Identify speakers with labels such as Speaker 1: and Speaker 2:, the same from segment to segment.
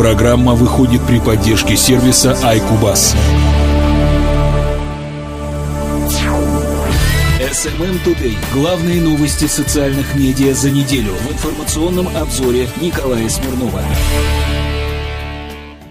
Speaker 1: Программа выходит при поддержке сервиса iCubus. SMM Today. Главные новости социальных медиа за неделю в информационном обзоре Николая Смирнова.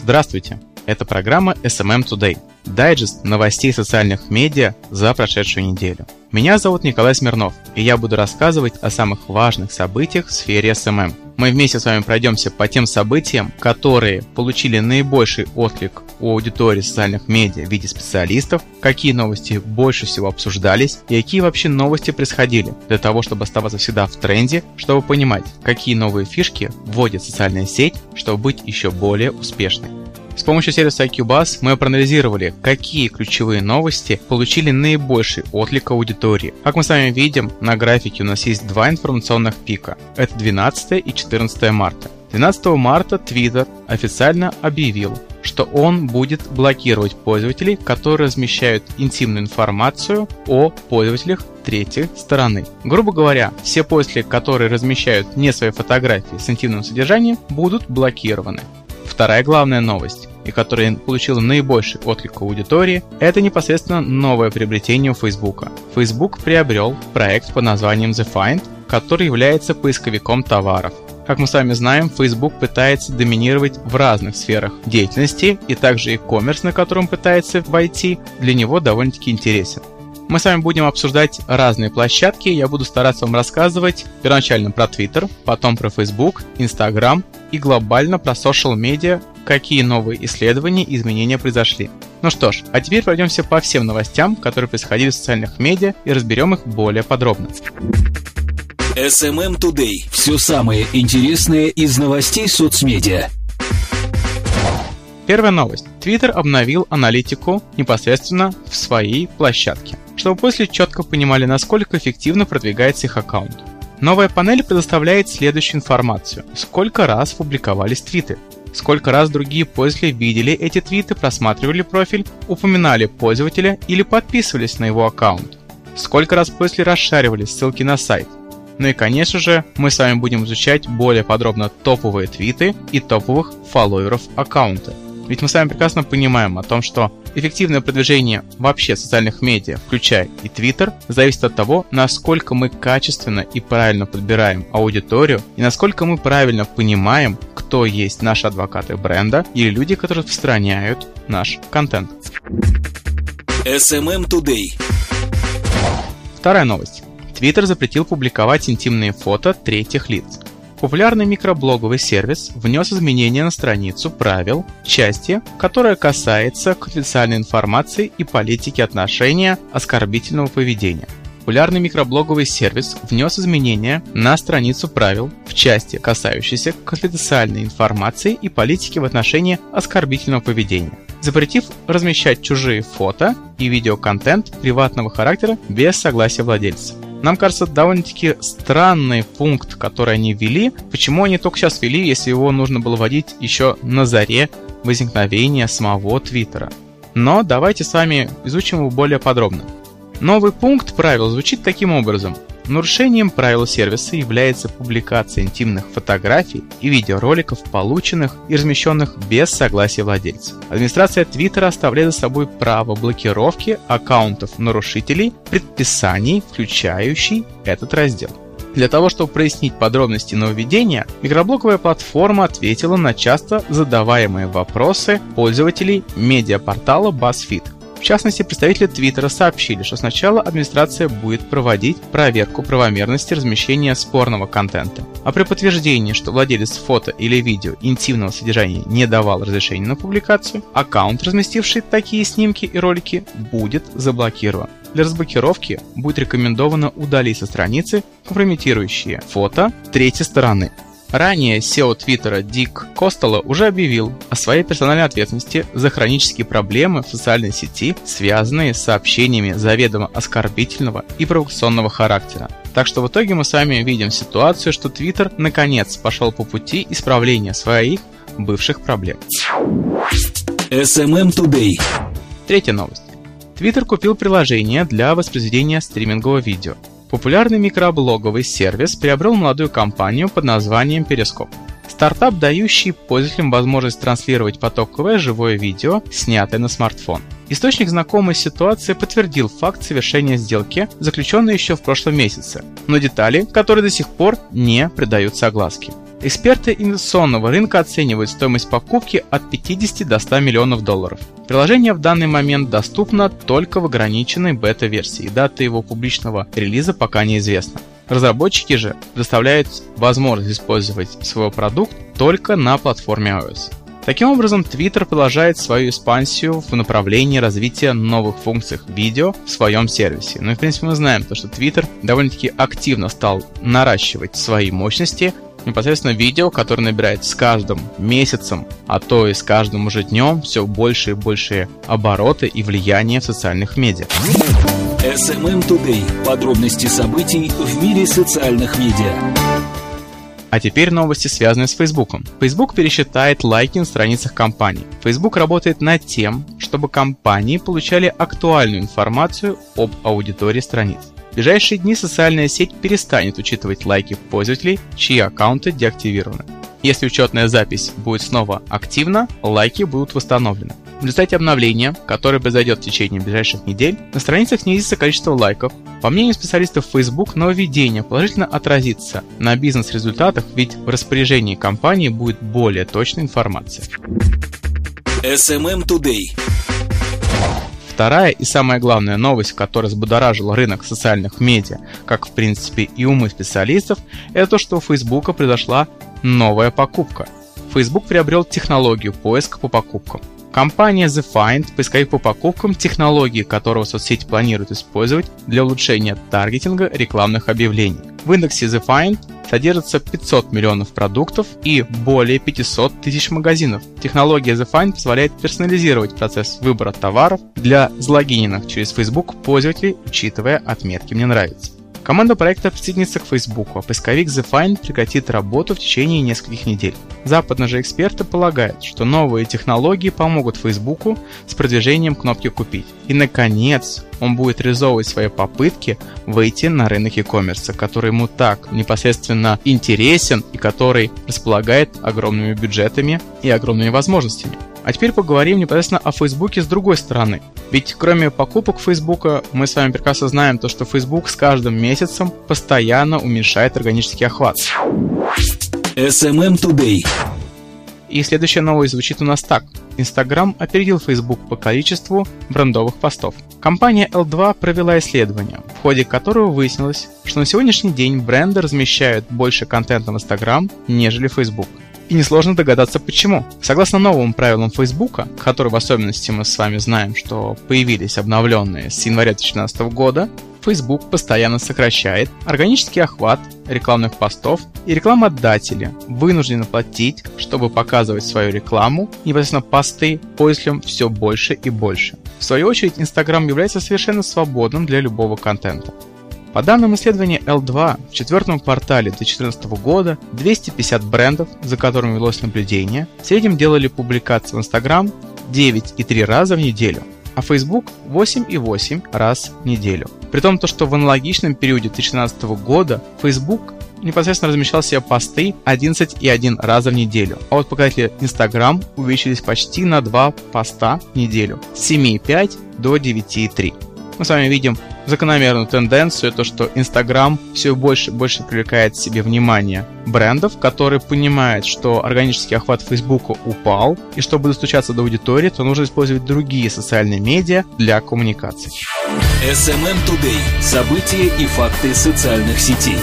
Speaker 2: Здравствуйте. Это программа SMM Today. Дайджест новостей социальных медиа за прошедшую неделю. Меня зовут Николай Смирнов, и я буду рассказывать о самых важных событиях в сфере SMM. Мы вместе с вами пройдемся по тем событиям, которые получили наибольший отклик у аудитории социальных медиа в виде специалистов, какие новости больше всего обсуждались и какие вообще новости происходили, для того, чтобы оставаться всегда в тренде, чтобы понимать, какие новые фишки вводит социальная сеть, чтобы быть еще более успешной. С помощью сервиса IQBuzz мы проанализировали, какие ключевые новости получили наибольший отклик аудитории. Как мы с вами видим, на графике у нас есть два информационных пика. Это 12 и 14 марта. 12 марта Twitter официально объявил, что он будет блокировать пользователей, которые размещают интимную информацию о пользователях третьей стороны. Грубо говоря, все пользователи, которые размещают не свои фотографии с интимным содержанием, будут блокированы. Вторая главная новость, и которая получила наибольший отклик аудитории, это непосредственно новое приобретение у Facebook. Facebook приобрел проект под названием The Find, который является поисковиком товаров. Как мы с вами знаем, Facebook пытается доминировать в разных сферах деятельности, и также e-commerce, на котором пытается войти, для него довольно-таки интересен. Мы с вами будем обсуждать разные площадки, я буду стараться вам рассказывать первоначально про Twitter, потом про Facebook, Instagram и глобально про social медиа, какие новые исследования и изменения произошли. Ну что ж, а теперь пройдемся по всем новостям, которые происходили в социальных медиа и разберем их более подробно.
Speaker 1: SMM Today. Все самое интересное из новостей соцмедиа.
Speaker 2: Первая новость. Twitter обновил аналитику непосредственно в своей площадке, чтобы после четко понимали, насколько эффективно продвигается их аккаунт. Новая панель предоставляет следующую информацию. Сколько раз публиковались твиты, сколько раз другие пользователи видели эти твиты, просматривали профиль, упоминали пользователя или подписывались на его аккаунт, сколько раз пользователи расшаривали ссылки на сайт. Ну и конечно же, мы с вами будем изучать более подробно топовые твиты и топовых фолловеров аккаунта. Ведь мы с вами прекрасно понимаем о том, что эффективное продвижение вообще социальных медиа, включая и Twitter, зависит от того, насколько мы качественно и правильно подбираем аудиторию и насколько мы правильно понимаем, кто есть наши адвокаты бренда или люди, которые распространяют наш контент.
Speaker 1: SMM Today.
Speaker 2: Вторая новость. Twitter запретил публиковать интимные фото третьих лиц. Популярный микроблоговый сервис внес изменения на страницу правил, части, которая касается конфиденциальной информации и политики отношения оскорбительного поведения. Популярный микроблоговый сервис внес изменения на страницу правил в части, касающейся конфиденциальной информации и политики в отношении оскорбительного поведения, запретив размещать чужие фото и видеоконтент приватного характера без согласия владельца. Нам кажется довольно-таки странный пункт, который они ввели. Почему они только сейчас ввели, если его нужно было вводить еще на заре возникновения самого Твиттера? Но давайте с вами изучим его более подробно. Новый пункт правил звучит таким образом. Нарушением правил сервиса является публикация интимных фотографий и видеороликов, полученных и размещенных без согласия владельца. Администрация Твиттера оставляет за собой право блокировки аккаунтов нарушителей предписаний, включающий этот раздел. Для того, чтобы прояснить подробности нововведения, микроблоковая платформа ответила на часто задаваемые вопросы пользователей медиапортала BuzzFeed – в частности, представители Твиттера сообщили, что сначала администрация будет проводить проверку правомерности размещения спорного контента, а при подтверждении, что владелец фото или видео интимного содержания не давал разрешения на публикацию, аккаунт, разместивший такие снимки и ролики, будет заблокирован. Для разблокировки будет рекомендовано удалить со страницы компрометирующие фото третьей стороны, Ранее SEO Твиттера Дик Костелло уже объявил о своей персональной ответственности за хронические проблемы в социальной сети, связанные с сообщениями заведомо оскорбительного и провокационного характера. Так что в итоге мы с вами видим ситуацию, что Твиттер наконец пошел по пути исправления своих бывших проблем.
Speaker 1: SMM Today.
Speaker 2: Третья новость. Твиттер купил приложение для воспроизведения стримингового видео. Популярный микроблоговый сервис приобрел молодую компанию под названием Periscope. Стартап, дающий пользователям возможность транслировать потоковое живое видео, снятое на смартфон. Источник знакомой ситуации подтвердил факт совершения сделки, заключенной еще в прошлом месяце, но детали, которые до сих пор не придаются огласке. Эксперты инвестиционного рынка оценивают стоимость покупки от 50 до 100 миллионов долларов. Приложение в данный момент доступно только в ограниченной бета-версии, дата его публичного релиза пока неизвестна. Разработчики же предоставляют возможность использовать свой продукт только на платформе iOS. Таким образом, Twitter продолжает свою экспансию в направлении развития новых функций видео в своем сервисе. Ну и в принципе мы знаем, то, что Twitter довольно-таки активно стал наращивать свои мощности непосредственно видео, которое набирает с каждым месяцем, а то и с каждым уже днем все больше и больше обороты и влияния в социальных медиа.
Speaker 1: SMM Today. Подробности событий в мире социальных медиа.
Speaker 2: А теперь новости, связанные с Facebook. Facebook пересчитает лайки на страницах компаний. Facebook работает над тем, чтобы компании получали актуальную информацию об аудитории страниц. В ближайшие дни социальная сеть перестанет учитывать лайки пользователей, чьи аккаунты деактивированы. Если учетная запись будет снова активна, лайки будут восстановлены. В результате обновления, которое произойдет в течение ближайших недель, на страницах снизится количество лайков. По мнению специалистов Facebook, нововведение положительно отразится на бизнес-результатах, ведь в распоряжении компании будет более точная информация.
Speaker 1: SMM Today.
Speaker 2: Вторая и самая главная новость, которая взбудоражила рынок социальных медиа, как в принципе и умы специалистов, это то, что у Facebook произошла новая покупка. Facebook приобрел технологию поиска по покупкам. Компания The Find, поисковик по покупкам, технологии которого соцсеть планирует использовать для улучшения таргетинга рекламных объявлений. В индексе The Find содержится 500 миллионов продуктов и более 500 тысяч магазинов. Технология The Find позволяет персонализировать процесс выбора товаров для залогиненных через Facebook пользователей, учитывая отметки «Мне нравится». Команда проекта присоединится к Facebook, а поисковик The Find прекратит работу в течение нескольких недель. Западные же эксперты полагают, что новые технологии помогут Facebook с продвижением кнопки «Купить». И, наконец, он будет реализовывать свои попытки выйти на рынок e-commerce, который ему так непосредственно интересен и который располагает огромными бюджетами и огромными возможностями. А теперь поговорим непосредственно о Фейсбуке с другой стороны. Ведь кроме покупок Фейсбука, мы с вами прекрасно знаем то, что Facebook с каждым месяцем постоянно уменьшает органический охват.
Speaker 1: SMM Today.
Speaker 2: И следующая новость звучит у нас так. Instagram опередил Facebook по количеству брендовых постов. Компания L2 провела исследование, в ходе которого выяснилось, что на сегодняшний день бренды размещают больше контента в Instagram, нежели Facebook. И несложно догадаться почему. Согласно новым правилам Facebook, которые в особенности мы с вами знаем, что появились обновленные с января 2012 года, Facebook постоянно сокращает органический охват рекламных постов, и рекламодатели вынуждены платить, чтобы показывать свою рекламу, непосредственно посты пользователям все больше и больше. В свою очередь, Instagram является совершенно свободным для любого контента. По данным исследования L2, в четвертом квартале 2014 года 250 брендов, за которыми велось наблюдение, в среднем делали публикации в Instagram 9,3 раза в неделю, а Facebook 8,8 раз в неделю. При том, то, что в аналогичном периоде 2013 года Facebook непосредственно размещал себе посты 11,1 раза в неделю. А вот показатели Instagram увеличились почти на 2 поста в неделю с 7,5 до 9,3. Мы с вами видим закономерную тенденцию, то что Instagram все больше и больше привлекает к себе внимание брендов, которые понимают, что органический охват Facebook упал, и чтобы достучаться до аудитории, то нужно использовать другие социальные медиа для коммуникации.
Speaker 1: SMM Today. События и факты социальных сетей.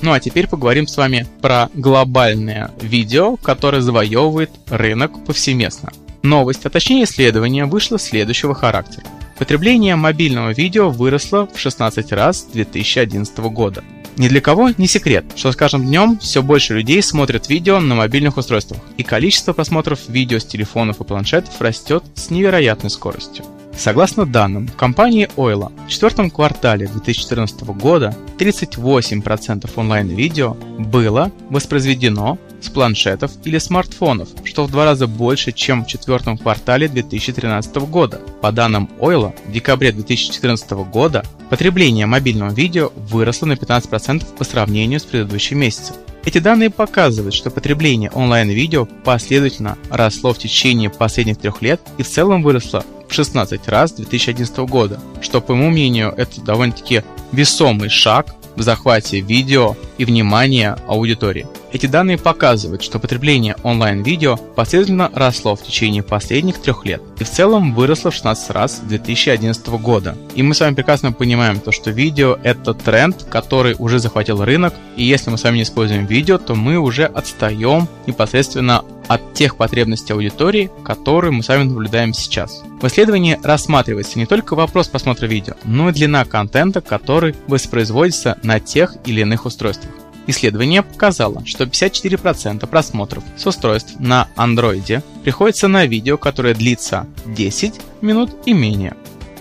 Speaker 2: Ну а теперь поговорим с вами про глобальное видео, которое завоевывает рынок повсеместно. Новость, а точнее исследование, вышло следующего характера. Потребление мобильного видео выросло в 16 раз с 2011 года. Ни для кого не секрет, что с каждым днем все больше людей смотрят видео на мобильных устройствах, и количество просмотров видео с телефонов и планшетов растет с невероятной скоростью. Согласно данным компании Ойла, в четвертом квартале 2014 года 38% онлайн-видео было воспроизведено с планшетов или смартфонов, что в два раза больше, чем в четвертом квартале 2013 года. По данным Ойла, в декабре 2014 года потребление мобильного видео выросло на 15% по сравнению с предыдущим месяцем. Эти данные показывают, что потребление онлайн-видео последовательно росло в течение последних трех лет и в целом выросло в 16 раз с 2011 года, что, по моему мнению, это довольно-таки весомый шаг в захвате видео и внимания аудитории. Эти данные показывают, что потребление онлайн-видео последовательно росло в течение последних трех лет и в целом выросло в 16 раз с 2011 года. И мы с вами прекрасно понимаем то, что видео это тренд, который уже захватил рынок, и если мы с вами не используем видео, то мы уже отстаем непосредственно от тех потребностей аудитории, которые мы с вами наблюдаем сейчас. В исследовании рассматривается не только вопрос просмотра видео, но и длина контента, который воспроизводится на тех или иных устройствах. Исследование показало, что 54% просмотров с устройств на Android приходится на видео, которое длится 10 минут и менее.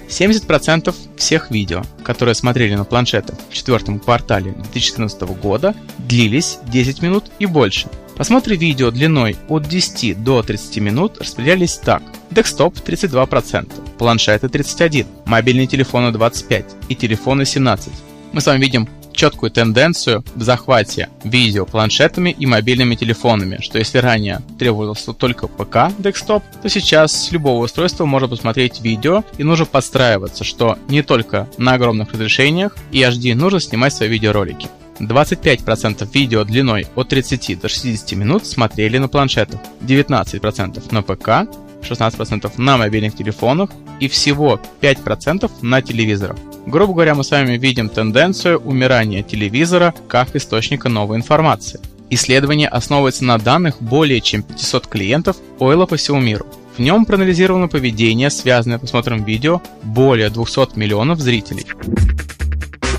Speaker 2: 70% всех видео, которые смотрели на планшетах в четвертом квартале 2014 года, длились 10 минут и больше. Просмотры видео длиной от 10 до 30 минут распределялись так. Декстоп 32%, планшеты 31%, мобильные телефоны 25% и телефоны 17%. Мы с вами видим четкую тенденцию в захвате видео планшетами и мобильными телефонами, что если ранее требовался только ПК декстоп, то сейчас с любого устройства можно посмотреть видео и нужно подстраиваться, что не только на огромных разрешениях и HD нужно снимать свои видеоролики. 25% видео длиной от 30 до 60 минут смотрели на планшетах, 19% на ПК, 16% на мобильных телефонах и всего 5% на телевизорах. Грубо говоря, мы с вами видим тенденцию умирания телевизора как источника новой информации. Исследование основывается на данных более чем 500 клиентов Ойла по всему миру. В нем проанализировано поведение, связанное с просмотром видео более 200 миллионов зрителей.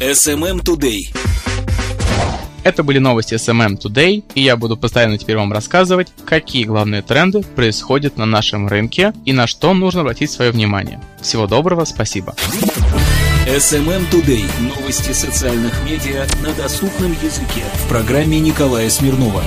Speaker 1: SMM Today.
Speaker 2: Это были новости SMM Today, и я буду постоянно теперь вам рассказывать, какие главные тренды происходят на нашем рынке и на что нужно обратить свое внимание. Всего доброго, спасибо.
Speaker 1: SMM Today. Новости социальных медиа на доступном языке. В программе Николая Смирнова.